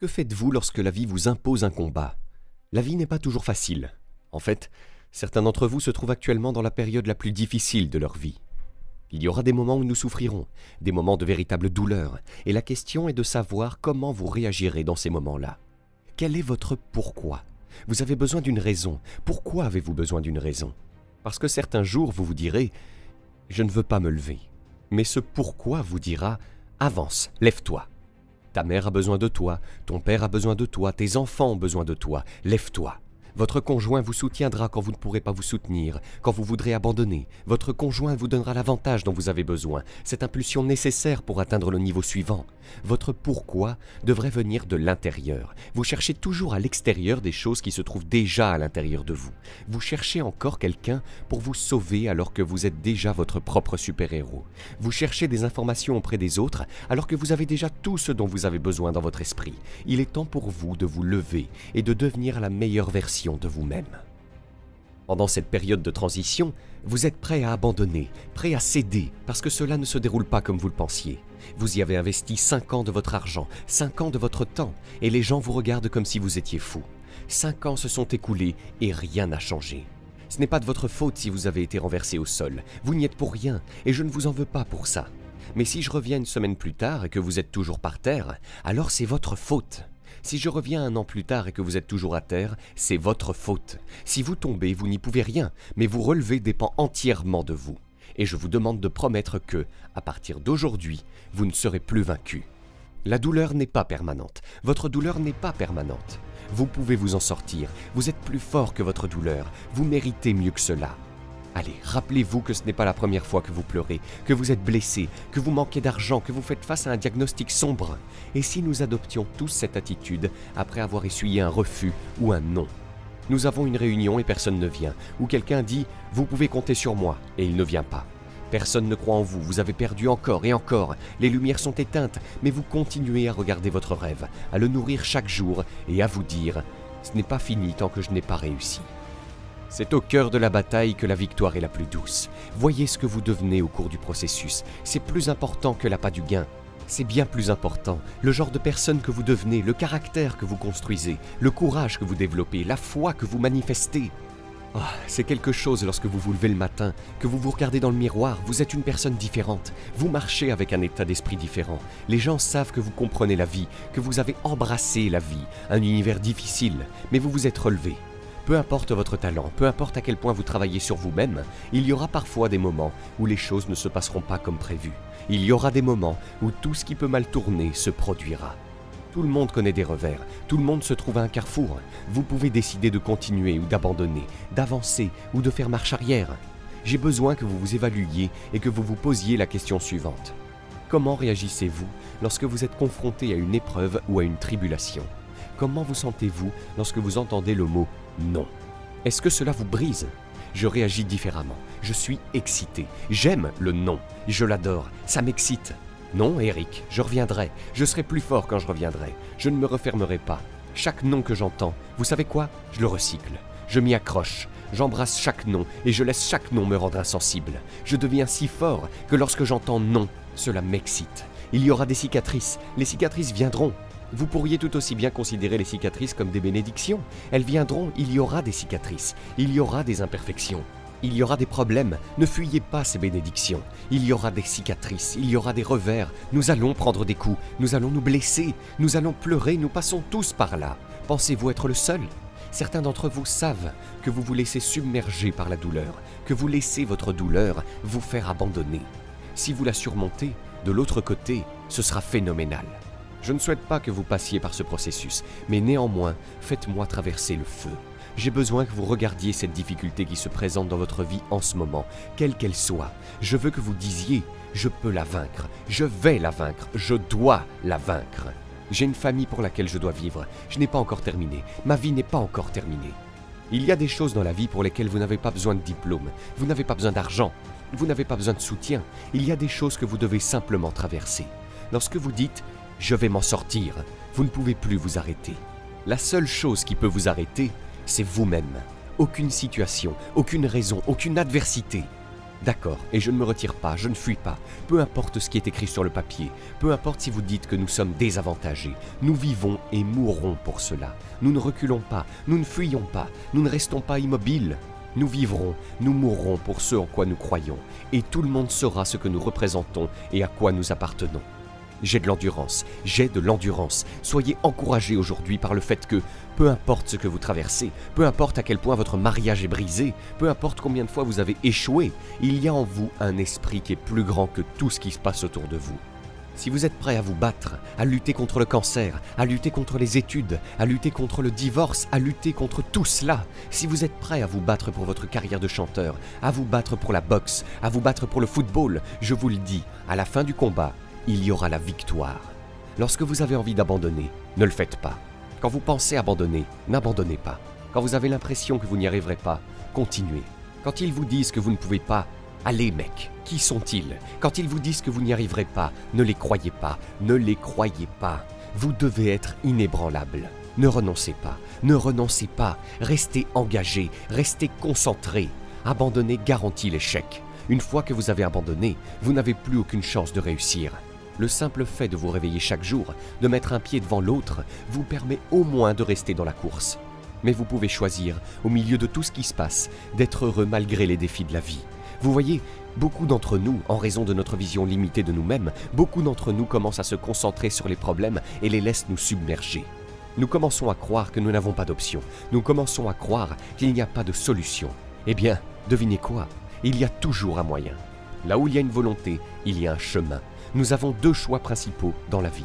Que faites-vous lorsque la vie vous impose un combat? La vie n'est pas toujours facile. En fait, certains d'entre vous se trouvent actuellement dans la période la plus difficile de leur vie. Il y aura des moments où nous souffrirons, des moments de véritable douleur, et la question est de savoir comment vous réagirez dans ces moments-là. Quel est votre pourquoi? Vous avez besoin d'une raison. Pourquoi avez-vous besoin d'une raison? Parce que certains jours, vous vous direz ⁇ Je ne veux pas me lever ⁇ Mais ce pourquoi vous dira ⁇ Avance, lève-toi ⁇ ta mère a besoin de toi, ton père a besoin de toi, tes enfants ont besoin de toi. Lève-toi. Votre conjoint vous soutiendra quand vous ne pourrez pas vous soutenir, quand vous voudrez abandonner. Votre conjoint vous donnera l'avantage dont vous avez besoin, cette impulsion nécessaire pour atteindre le niveau suivant. Votre pourquoi devrait venir de l'intérieur. Vous cherchez toujours à l'extérieur des choses qui se trouvent déjà à l'intérieur de vous. Vous cherchez encore quelqu'un pour vous sauver alors que vous êtes déjà votre propre super-héros. Vous cherchez des informations auprès des autres alors que vous avez déjà tout ce dont vous avez besoin dans votre esprit. Il est temps pour vous de vous lever et de devenir la meilleure version de vous-même. Pendant cette période de transition, vous êtes prêt à abandonner, prêt à céder, parce que cela ne se déroule pas comme vous le pensiez. Vous y avez investi cinq ans de votre argent, cinq ans de votre temps, et les gens vous regardent comme si vous étiez fou. Cinq ans se sont écoulés et rien n'a changé. Ce n'est pas de votre faute si vous avez été renversé au sol. Vous n'y êtes pour rien, et je ne vous en veux pas pour ça. Mais si je reviens une semaine plus tard et que vous êtes toujours par terre, alors c'est votre faute. Si je reviens un an plus tard et que vous êtes toujours à terre, c'est votre faute. Si vous tombez, vous n'y pouvez rien, mais vous relever dépend entièrement de vous. Et je vous demande de promettre que, à partir d'aujourd'hui, vous ne serez plus vaincu. La douleur n'est pas permanente. Votre douleur n'est pas permanente. Vous pouvez vous en sortir. Vous êtes plus fort que votre douleur. Vous méritez mieux que cela. Allez, rappelez-vous que ce n'est pas la première fois que vous pleurez, que vous êtes blessé, que vous manquez d'argent, que vous faites face à un diagnostic sombre. Et si nous adoptions tous cette attitude après avoir essuyé un refus ou un non Nous avons une réunion et personne ne vient, ou quelqu'un dit ⁇ Vous pouvez compter sur moi ⁇ et il ne vient pas. Personne ne croit en vous, vous avez perdu encore et encore, les lumières sont éteintes, mais vous continuez à regarder votre rêve, à le nourrir chaque jour et à vous dire ⁇ Ce n'est pas fini tant que je n'ai pas réussi ⁇ c'est au cœur de la bataille que la victoire est la plus douce. Voyez ce que vous devenez au cours du processus. C'est plus important que l'appât du gain. C'est bien plus important. Le genre de personne que vous devenez, le caractère que vous construisez, le courage que vous développez, la foi que vous manifestez. Ah, c'est quelque chose lorsque vous vous levez le matin, que vous vous regardez dans le miroir, vous êtes une personne différente, vous marchez avec un état d'esprit différent. Les gens savent que vous comprenez la vie, que vous avez embrassé la vie, un univers difficile, mais vous vous êtes relevé. Peu importe votre talent, peu importe à quel point vous travaillez sur vous-même, il y aura parfois des moments où les choses ne se passeront pas comme prévu. Il y aura des moments où tout ce qui peut mal tourner se produira. Tout le monde connaît des revers, tout le monde se trouve à un carrefour. Vous pouvez décider de continuer ou d'abandonner, d'avancer ou de faire marche arrière. J'ai besoin que vous vous évaluiez et que vous vous posiez la question suivante. Comment réagissez-vous lorsque vous êtes confronté à une épreuve ou à une tribulation? Comment vous sentez-vous lorsque vous entendez le mot non. Est-ce que cela vous brise? Je réagis différemment. Je suis excité. J'aime le non. Je l'adore. Ça m'excite. Non, Eric, je reviendrai. Je serai plus fort quand je reviendrai. Je ne me refermerai pas. Chaque nom que j'entends, vous savez quoi? Je le recycle. Je m'y accroche. J'embrasse chaque nom et je laisse chaque nom me rendre insensible. Je deviens si fort que lorsque j'entends non, cela m'excite. Il y aura des cicatrices. Les cicatrices viendront. Vous pourriez tout aussi bien considérer les cicatrices comme des bénédictions. Elles viendront, il y aura des cicatrices, il y aura des imperfections. Il y aura des problèmes, ne fuyez pas ces bénédictions. Il y aura des cicatrices, il y aura des revers, nous allons prendre des coups, nous allons nous blesser, nous allons pleurer, nous passons tous par là. Pensez-vous être le seul? Certains d'entre vous savent que vous vous laissez submerger par la douleur, que vous laissez votre douleur vous faire abandonner. Si vous la surmontez, de l'autre côté, ce sera phénoménal. Je ne souhaite pas que vous passiez par ce processus, mais néanmoins, faites-moi traverser le feu. J'ai besoin que vous regardiez cette difficulté qui se présente dans votre vie en ce moment, quelle qu'elle soit. Je veux que vous disiez, je peux la vaincre, je vais la vaincre, je dois la vaincre. J'ai une famille pour laquelle je dois vivre, je n'ai pas encore terminé, ma vie n'est pas encore terminée. Il y a des choses dans la vie pour lesquelles vous n'avez pas besoin de diplôme, vous n'avez pas besoin d'argent, vous n'avez pas besoin de soutien, il y a des choses que vous devez simplement traverser. Lorsque vous dites je vais m'en sortir. Vous ne pouvez plus vous arrêter. La seule chose qui peut vous arrêter, c'est vous-même. Aucune situation, aucune raison, aucune adversité. D'accord, et je ne me retire pas, je ne fuis pas, peu importe ce qui est écrit sur le papier, peu importe si vous dites que nous sommes désavantagés, nous vivons et mourrons pour cela. Nous ne reculons pas, nous ne fuyons pas, nous ne restons pas immobiles. Nous vivrons, nous mourrons pour ce en quoi nous croyons, et tout le monde saura ce que nous représentons et à quoi nous appartenons. J'ai de l'endurance, j'ai de l'endurance. Soyez encouragés aujourd'hui par le fait que, peu importe ce que vous traversez, peu importe à quel point votre mariage est brisé, peu importe combien de fois vous avez échoué, il y a en vous un esprit qui est plus grand que tout ce qui se passe autour de vous. Si vous êtes prêt à vous battre, à lutter contre le cancer, à lutter contre les études, à lutter contre le divorce, à lutter contre tout cela, si vous êtes prêt à vous battre pour votre carrière de chanteur, à vous battre pour la boxe, à vous battre pour le football, je vous le dis, à la fin du combat, il y aura la victoire. Lorsque vous avez envie d'abandonner, ne le faites pas. Quand vous pensez abandonner, n'abandonnez pas. Quand vous avez l'impression que vous n'y arriverez pas, continuez. Quand ils vous disent que vous ne pouvez pas, allez mec, qui sont-ils? Quand ils vous disent que vous n'y arriverez pas, ne les croyez pas, ne les croyez pas. Vous devez être inébranlable. Ne renoncez pas, ne renoncez pas, restez engagé, restez concentré. Abandonner garantit l'échec. Une fois que vous avez abandonné, vous n'avez plus aucune chance de réussir. Le simple fait de vous réveiller chaque jour, de mettre un pied devant l'autre, vous permet au moins de rester dans la course. Mais vous pouvez choisir, au milieu de tout ce qui se passe, d'être heureux malgré les défis de la vie. Vous voyez, beaucoup d'entre nous, en raison de notre vision limitée de nous-mêmes, beaucoup d'entre nous commencent à se concentrer sur les problèmes et les laissent nous submerger. Nous commençons à croire que nous n'avons pas d'option. Nous commençons à croire qu'il n'y a pas de solution. Eh bien, devinez quoi? Il y a toujours un moyen. Là où il y a une volonté, il y a un chemin nous avons deux choix principaux dans la vie.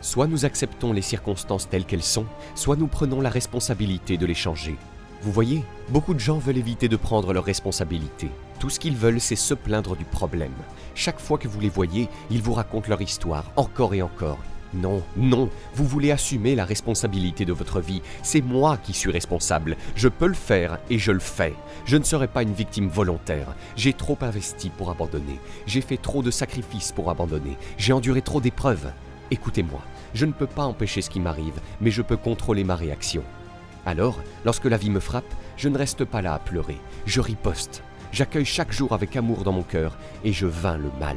Soit nous acceptons les circonstances telles qu'elles sont, soit nous prenons la responsabilité de les changer. Vous voyez, beaucoup de gens veulent éviter de prendre leurs responsabilités. Tout ce qu'ils veulent, c'est se plaindre du problème. Chaque fois que vous les voyez, ils vous racontent leur histoire, encore et encore, non, non, vous voulez assumer la responsabilité de votre vie. C'est moi qui suis responsable. Je peux le faire et je le fais. Je ne serai pas une victime volontaire. J'ai trop investi pour abandonner. J'ai fait trop de sacrifices pour abandonner. J'ai enduré trop d'épreuves. Écoutez-moi, je ne peux pas empêcher ce qui m'arrive, mais je peux contrôler ma réaction. Alors, lorsque la vie me frappe, je ne reste pas là à pleurer. Je riposte. J'accueille chaque jour avec amour dans mon cœur et je vains le mal.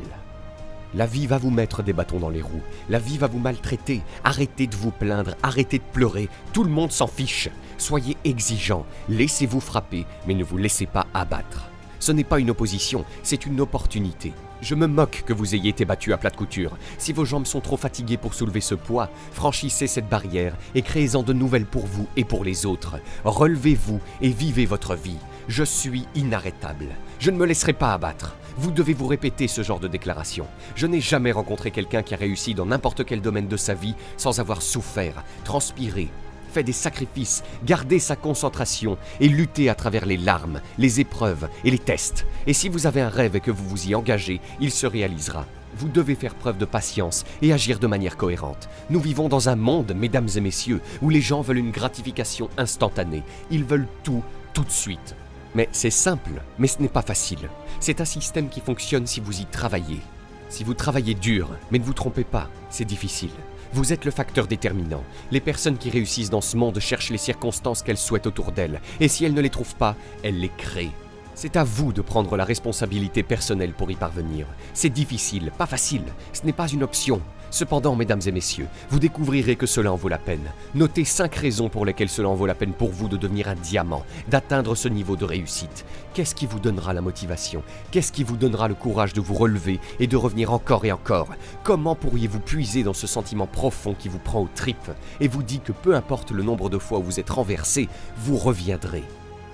La vie va vous mettre des bâtons dans les roues. La vie va vous maltraiter. Arrêtez de vous plaindre, arrêtez de pleurer. Tout le monde s'en fiche. Soyez exigeants. Laissez-vous frapper, mais ne vous laissez pas abattre. Ce n'est pas une opposition, c'est une opportunité. Je me moque que vous ayez été battu à plate couture. Si vos jambes sont trop fatiguées pour soulever ce poids, franchissez cette barrière et créez-en de nouvelles pour vous et pour les autres. Relevez-vous et vivez votre vie. Je suis inarrêtable. Je ne me laisserai pas abattre. Vous devez vous répéter ce genre de déclaration. Je n'ai jamais rencontré quelqu'un qui a réussi dans n'importe quel domaine de sa vie sans avoir souffert, transpiré, fait des sacrifices, gardé sa concentration et lutté à travers les larmes, les épreuves et les tests. Et si vous avez un rêve et que vous vous y engagez, il se réalisera. Vous devez faire preuve de patience et agir de manière cohérente. Nous vivons dans un monde, mesdames et messieurs, où les gens veulent une gratification instantanée. Ils veulent tout, tout de suite. Mais c'est simple, mais ce n'est pas facile. C'est un système qui fonctionne si vous y travaillez. Si vous travaillez dur, mais ne vous trompez pas, c'est difficile. Vous êtes le facteur déterminant. Les personnes qui réussissent dans ce monde cherchent les circonstances qu'elles souhaitent autour d'elles, et si elles ne les trouvent pas, elles les créent. C'est à vous de prendre la responsabilité personnelle pour y parvenir. C'est difficile, pas facile, ce n'est pas une option, Cependant, mesdames et messieurs, vous découvrirez que cela en vaut la peine. Notez cinq raisons pour lesquelles cela en vaut la peine pour vous de devenir un diamant, d'atteindre ce niveau de réussite. Qu'est-ce qui vous donnera la motivation? Qu'est-ce qui vous donnera le courage de vous relever et de revenir encore et encore? Comment pourriez-vous puiser dans ce sentiment profond qui vous prend aux tripes et vous dit que peu importe le nombre de fois où vous êtes renversé, vous reviendrez?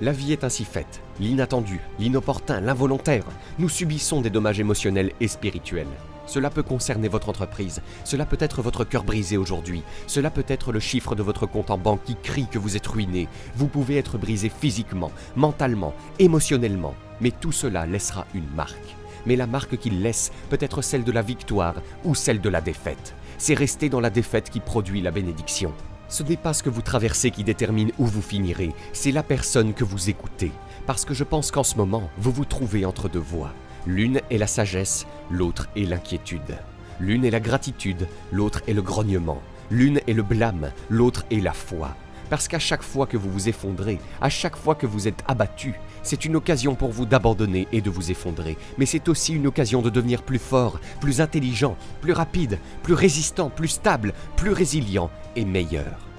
La vie est ainsi faite. L'inattendu, l'inopportun, l'involontaire. Nous subissons des dommages émotionnels et spirituels. Cela peut concerner votre entreprise, cela peut être votre cœur brisé aujourd'hui, cela peut être le chiffre de votre compte en banque qui crie que vous êtes ruiné. Vous pouvez être brisé physiquement, mentalement, émotionnellement, mais tout cela laissera une marque. Mais la marque qu'il laisse peut être celle de la victoire ou celle de la défaite. C'est rester dans la défaite qui produit la bénédiction. Ce n'est pas ce que vous traversez qui détermine où vous finirez, c'est la personne que vous écoutez. Parce que je pense qu'en ce moment, vous vous trouvez entre deux voies. L'une est la sagesse, l'autre est l'inquiétude. L'une est la gratitude, l'autre est le grognement. L'une est le blâme, l'autre est la foi. Parce qu'à chaque fois que vous vous effondrez, à chaque fois que vous êtes abattu, c'est une occasion pour vous d'abandonner et de vous effondrer. Mais c'est aussi une occasion de devenir plus fort, plus intelligent, plus rapide, plus résistant, plus stable, plus résilient et meilleur.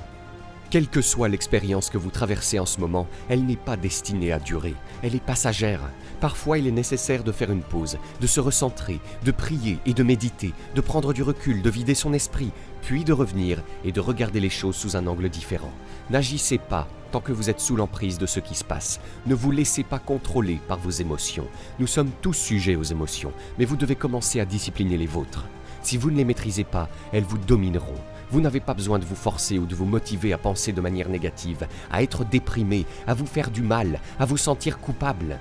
Quelle que soit l'expérience que vous traversez en ce moment, elle n'est pas destinée à durer, elle est passagère. Parfois il est nécessaire de faire une pause, de se recentrer, de prier et de méditer, de prendre du recul, de vider son esprit, puis de revenir et de regarder les choses sous un angle différent. N'agissez pas tant que vous êtes sous l'emprise de ce qui se passe. Ne vous laissez pas contrôler par vos émotions. Nous sommes tous sujets aux émotions, mais vous devez commencer à discipliner les vôtres. Si vous ne les maîtrisez pas, elles vous domineront. Vous n'avez pas besoin de vous forcer ou de vous motiver à penser de manière négative, à être déprimé, à vous faire du mal, à vous sentir coupable.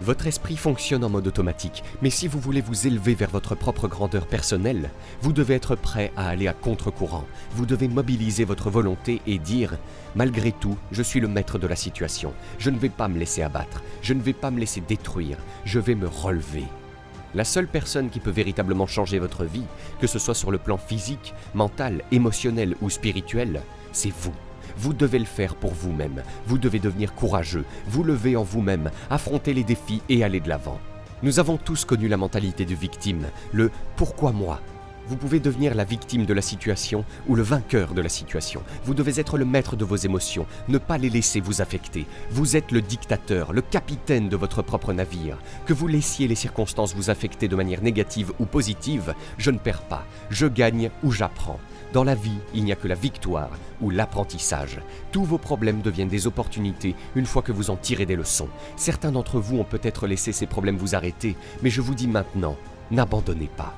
Votre esprit fonctionne en mode automatique, mais si vous voulez vous élever vers votre propre grandeur personnelle, vous devez être prêt à aller à contre-courant. Vous devez mobiliser votre volonté et dire ⁇ Malgré tout, je suis le maître de la situation. Je ne vais pas me laisser abattre. Je ne vais pas me laisser détruire. Je vais me relever. ⁇ la seule personne qui peut véritablement changer votre vie, que ce soit sur le plan physique, mental, émotionnel ou spirituel, c'est vous. Vous devez le faire pour vous-même. Vous devez devenir courageux, vous lever en vous-même, affronter les défis et aller de l'avant. Nous avons tous connu la mentalité de victime, le pourquoi moi vous pouvez devenir la victime de la situation ou le vainqueur de la situation. Vous devez être le maître de vos émotions, ne pas les laisser vous affecter. Vous êtes le dictateur, le capitaine de votre propre navire. Que vous laissiez les circonstances vous affecter de manière négative ou positive, je ne perds pas. Je gagne ou j'apprends. Dans la vie, il n'y a que la victoire ou l'apprentissage. Tous vos problèmes deviennent des opportunités une fois que vous en tirez des leçons. Certains d'entre vous ont peut-être laissé ces problèmes vous arrêter, mais je vous dis maintenant, n'abandonnez pas.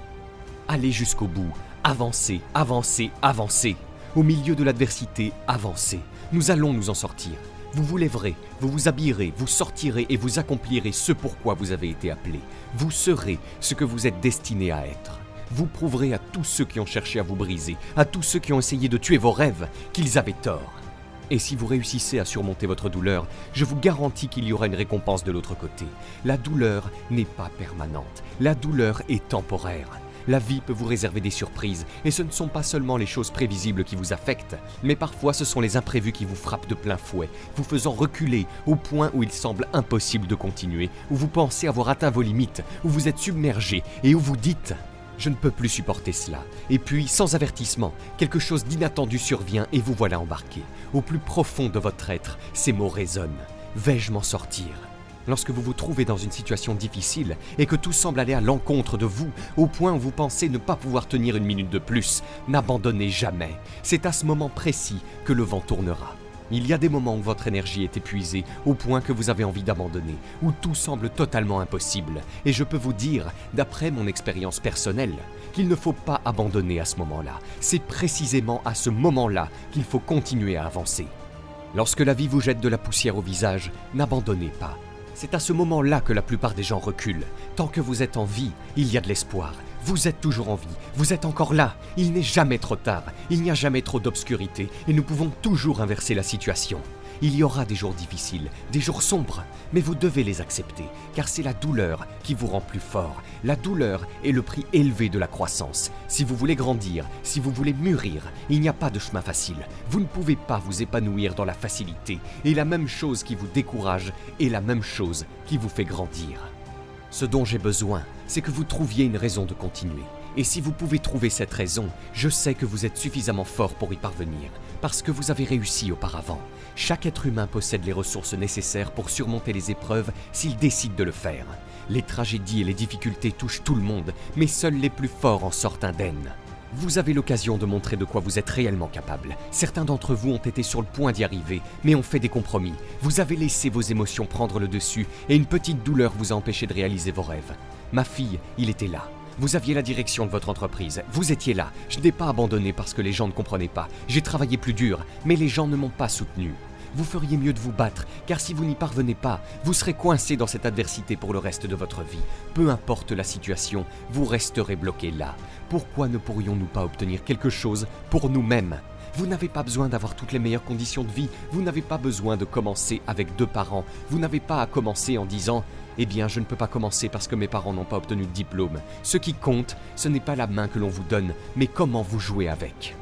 Allez jusqu'au bout, avancez, avancez, avancez. Au milieu de l'adversité, avancez. Nous allons nous en sortir. Vous vous lèverez, vous vous habillerez, vous sortirez et vous accomplirez ce pourquoi vous avez été appelé. Vous serez ce que vous êtes destiné à être. Vous prouverez à tous ceux qui ont cherché à vous briser, à tous ceux qui ont essayé de tuer vos rêves, qu'ils avaient tort. Et si vous réussissez à surmonter votre douleur, je vous garantis qu'il y aura une récompense de l'autre côté. La douleur n'est pas permanente, la douleur est temporaire. La vie peut vous réserver des surprises, et ce ne sont pas seulement les choses prévisibles qui vous affectent, mais parfois ce sont les imprévus qui vous frappent de plein fouet, vous faisant reculer au point où il semble impossible de continuer, où vous pensez avoir atteint vos limites, où vous êtes submergé et où vous dites je ne peux plus supporter cela. Et puis, sans avertissement, quelque chose d'inattendu survient et vous voilà embarqué. Au plus profond de votre être, ces mots résonnent. Vais-je m'en sortir? Lorsque vous vous trouvez dans une situation difficile et que tout semble aller à l'encontre de vous, au point où vous pensez ne pas pouvoir tenir une minute de plus, n'abandonnez jamais. C'est à ce moment précis que le vent tournera. Il y a des moments où votre énergie est épuisée, au point que vous avez envie d'abandonner, où tout semble totalement impossible. Et je peux vous dire, d'après mon expérience personnelle, qu'il ne faut pas abandonner à ce moment-là. C'est précisément à ce moment-là qu'il faut continuer à avancer. Lorsque la vie vous jette de la poussière au visage, n'abandonnez pas. C'est à ce moment-là que la plupart des gens reculent. Tant que vous êtes en vie, il y a de l'espoir. Vous êtes toujours en vie, vous êtes encore là, il n'est jamais trop tard, il n'y a jamais trop d'obscurité, et nous pouvons toujours inverser la situation. Il y aura des jours difficiles, des jours sombres, mais vous devez les accepter, car c'est la douleur qui vous rend plus fort. La douleur est le prix élevé de la croissance. Si vous voulez grandir, si vous voulez mûrir, il n'y a pas de chemin facile. Vous ne pouvez pas vous épanouir dans la facilité, et la même chose qui vous décourage est la même chose qui vous fait grandir. Ce dont j'ai besoin, c'est que vous trouviez une raison de continuer. Et si vous pouvez trouver cette raison, je sais que vous êtes suffisamment fort pour y parvenir, parce que vous avez réussi auparavant. Chaque être humain possède les ressources nécessaires pour surmonter les épreuves s'il décide de le faire. Les tragédies et les difficultés touchent tout le monde, mais seuls les plus forts en sortent indemnes. Vous avez l'occasion de montrer de quoi vous êtes réellement capable. Certains d'entre vous ont été sur le point d'y arriver, mais ont fait des compromis. Vous avez laissé vos émotions prendre le dessus, et une petite douleur vous a empêché de réaliser vos rêves. Ma fille, il était là. Vous aviez la direction de votre entreprise, vous étiez là. Je n'ai pas abandonné parce que les gens ne comprenaient pas. J'ai travaillé plus dur, mais les gens ne m'ont pas soutenu. Vous feriez mieux de vous battre, car si vous n'y parvenez pas, vous serez coincé dans cette adversité pour le reste de votre vie. Peu importe la situation, vous resterez bloqué là. Pourquoi ne pourrions-nous pas obtenir quelque chose pour nous-mêmes? Vous n'avez pas besoin d'avoir toutes les meilleures conditions de vie, vous n'avez pas besoin de commencer avec deux parents, vous n'avez pas à commencer en disant eh bien, je ne peux pas commencer parce que mes parents n'ont pas obtenu de diplôme. Ce qui compte, ce n'est pas la main que l'on vous donne, mais comment vous jouez avec.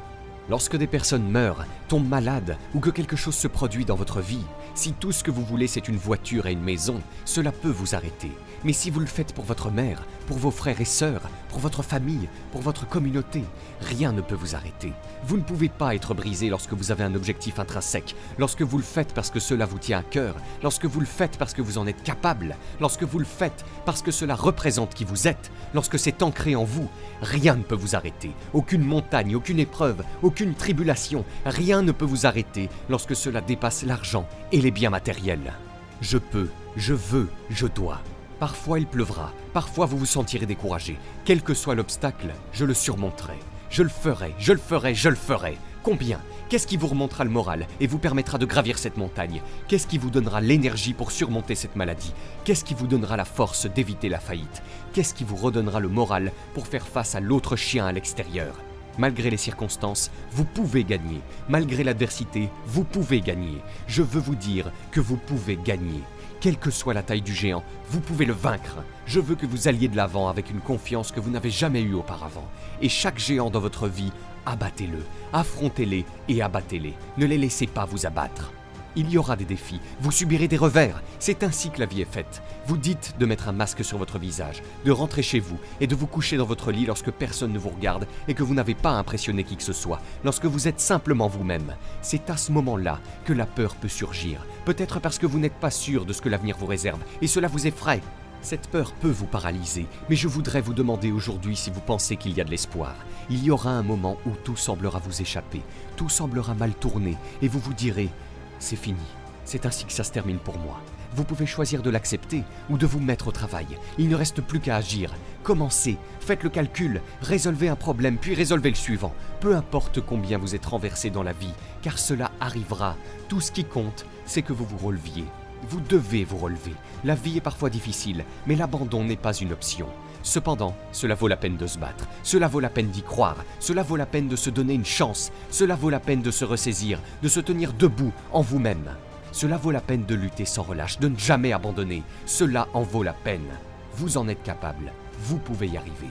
Lorsque des personnes meurent, tombent malades ou que quelque chose se produit dans votre vie, si tout ce que vous voulez c'est une voiture et une maison, cela peut vous arrêter. Mais si vous le faites pour votre mère, pour vos frères et sœurs, pour votre famille, pour votre communauté, rien ne peut vous arrêter. Vous ne pouvez pas être brisé lorsque vous avez un objectif intrinsèque, lorsque vous le faites parce que cela vous tient à cœur, lorsque vous le faites parce que vous en êtes capable, lorsque vous le faites parce que cela représente qui vous êtes, lorsque c'est ancré en vous, rien ne peut vous arrêter. Aucune montagne, aucune épreuve, aucune tribulation, rien ne peut vous arrêter lorsque cela dépasse l'argent et les biens matériels. Je peux, je veux, je dois. Parfois il pleuvra, parfois vous vous sentirez découragé. Quel que soit l'obstacle, je le surmonterai. Je le ferai, je le ferai, je le ferai. Combien? Qu'est-ce qui vous remontera le moral et vous permettra de gravir cette montagne? Qu'est-ce qui vous donnera l'énergie pour surmonter cette maladie? Qu'est-ce qui vous donnera la force d'éviter la faillite? Qu'est-ce qui vous redonnera le moral pour faire face à l'autre chien à l'extérieur? Malgré les circonstances, vous pouvez gagner. Malgré l'adversité, vous pouvez gagner. Je veux vous dire que vous pouvez gagner. Quelle que soit la taille du géant, vous pouvez le vaincre. Je veux que vous alliez de l'avant avec une confiance que vous n'avez jamais eue auparavant. Et chaque géant dans votre vie, abattez-le, affrontez-les et abattez-les. Ne les laissez pas vous abattre. Il y aura des défis, vous subirez des revers. C'est ainsi que la vie est faite. Vous dites de mettre un masque sur votre visage, de rentrer chez vous et de vous coucher dans votre lit lorsque personne ne vous regarde et que vous n'avez pas impressionné qui que ce soit, lorsque vous êtes simplement vous-même. C'est à ce moment-là que la peur peut surgir. Peut-être parce que vous n'êtes pas sûr de ce que l'avenir vous réserve et cela vous effraie. Cette peur peut vous paralyser, mais je voudrais vous demander aujourd'hui si vous pensez qu'il y a de l'espoir. Il y aura un moment où tout semblera vous échapper, tout semblera mal tourner, et vous vous direz c'est fini. C'est ainsi que ça se termine pour moi. Vous pouvez choisir de l'accepter ou de vous mettre au travail. Il ne reste plus qu'à agir. Commencez, faites le calcul, résolvez un problème, puis résolvez le suivant. Peu importe combien vous êtes renversé dans la vie, car cela arrivera. Tout ce qui compte, c'est que vous vous releviez. Vous devez vous relever. La vie est parfois difficile, mais l'abandon n'est pas une option. Cependant, cela vaut la peine de se battre, cela vaut la peine d'y croire, cela vaut la peine de se donner une chance, cela vaut la peine de se ressaisir, de se tenir debout en vous-même. Cela vaut la peine de lutter sans relâche, de ne jamais abandonner, cela en vaut la peine. Vous en êtes capable, vous pouvez y arriver.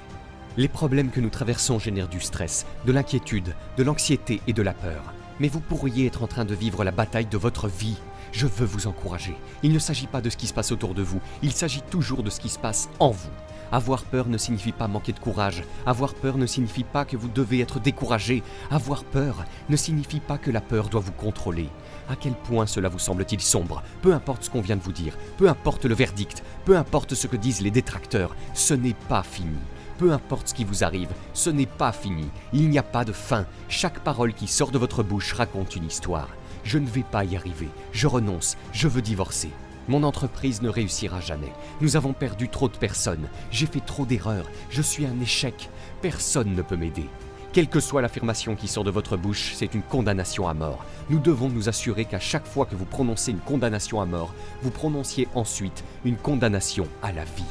Les problèmes que nous traversons génèrent du stress, de l'inquiétude, de l'anxiété et de la peur. Mais vous pourriez être en train de vivre la bataille de votre vie. Je veux vous encourager. Il ne s'agit pas de ce qui se passe autour de vous, il s'agit toujours de ce qui se passe en vous. Avoir peur ne signifie pas manquer de courage. Avoir peur ne signifie pas que vous devez être découragé. Avoir peur ne signifie pas que la peur doit vous contrôler. À quel point cela vous semble-t-il sombre? Peu importe ce qu'on vient de vous dire, peu importe le verdict, peu importe ce que disent les détracteurs, ce n'est pas fini. Peu importe ce qui vous arrive, ce n'est pas fini. Il n'y a pas de fin. Chaque parole qui sort de votre bouche raconte une histoire. Je ne vais pas y arriver. Je renonce. Je veux divorcer. Mon entreprise ne réussira jamais. Nous avons perdu trop de personnes. J'ai fait trop d'erreurs. Je suis un échec. Personne ne peut m'aider. Quelle que soit l'affirmation qui sort de votre bouche, c'est une condamnation à mort. Nous devons nous assurer qu'à chaque fois que vous prononcez une condamnation à mort, vous prononciez ensuite une condamnation à la vie.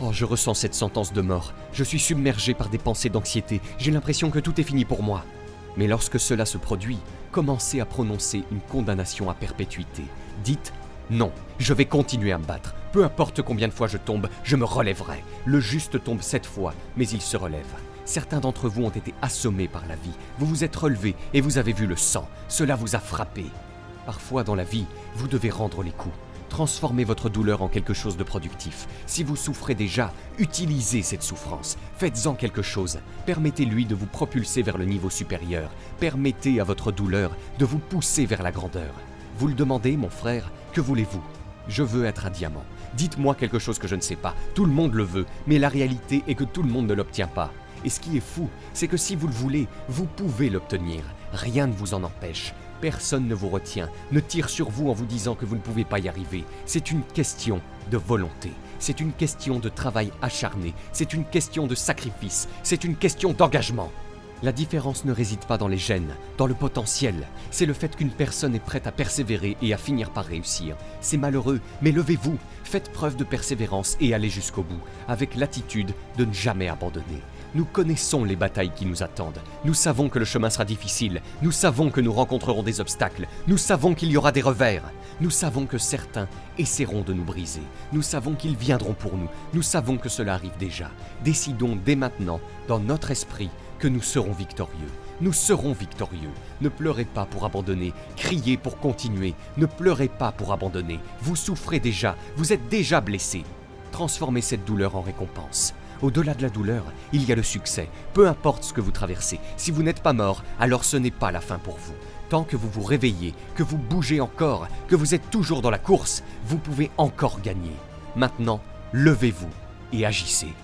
Oh, je ressens cette sentence de mort. Je suis submergé par des pensées d'anxiété. J'ai l'impression que tout est fini pour moi. Mais lorsque cela se produit, commencez à prononcer une condamnation à perpétuité. Dites non, je vais continuer à me battre. Peu importe combien de fois je tombe, je me relèverai. Le juste tombe sept fois, mais il se relève. Certains d'entre vous ont été assommés par la vie. Vous vous êtes relevés et vous avez vu le sang. Cela vous a frappé. Parfois dans la vie, vous devez rendre les coups. Transformez votre douleur en quelque chose de productif. Si vous souffrez déjà, utilisez cette souffrance. Faites-en quelque chose. Permettez-lui de vous propulser vers le niveau supérieur. Permettez à votre douleur de vous pousser vers la grandeur. Vous le demandez, mon frère, que voulez-vous? Je veux être un diamant. Dites-moi quelque chose que je ne sais pas. Tout le monde le veut, mais la réalité est que tout le monde ne l'obtient pas. Et ce qui est fou, c'est que si vous le voulez, vous pouvez l'obtenir. Rien ne vous en empêche. Personne ne vous retient, ne tire sur vous en vous disant que vous ne pouvez pas y arriver. C'est une question de volonté. C'est une question de travail acharné. C'est une question de sacrifice. C'est une question d'engagement. La différence ne réside pas dans les gènes, dans le potentiel. C'est le fait qu'une personne est prête à persévérer et à finir par réussir. C'est malheureux, mais levez-vous, faites preuve de persévérance et allez jusqu'au bout, avec l'attitude de ne jamais abandonner. Nous connaissons les batailles qui nous attendent. Nous savons que le chemin sera difficile. Nous savons que nous rencontrerons des obstacles. Nous savons qu'il y aura des revers. Nous savons que certains essaieront de nous briser. Nous savons qu'ils viendront pour nous. Nous savons que cela arrive déjà. Décidons dès maintenant, dans notre esprit, que nous serons victorieux. Nous serons victorieux. Ne pleurez pas pour abandonner, criez pour continuer. Ne pleurez pas pour abandonner. Vous souffrez déjà, vous êtes déjà blessé. Transformez cette douleur en récompense. Au-delà de la douleur, il y a le succès. Peu importe ce que vous traversez, si vous n'êtes pas mort, alors ce n'est pas la fin pour vous. Tant que vous vous réveillez, que vous bougez encore, que vous êtes toujours dans la course, vous pouvez encore gagner. Maintenant, levez-vous et agissez.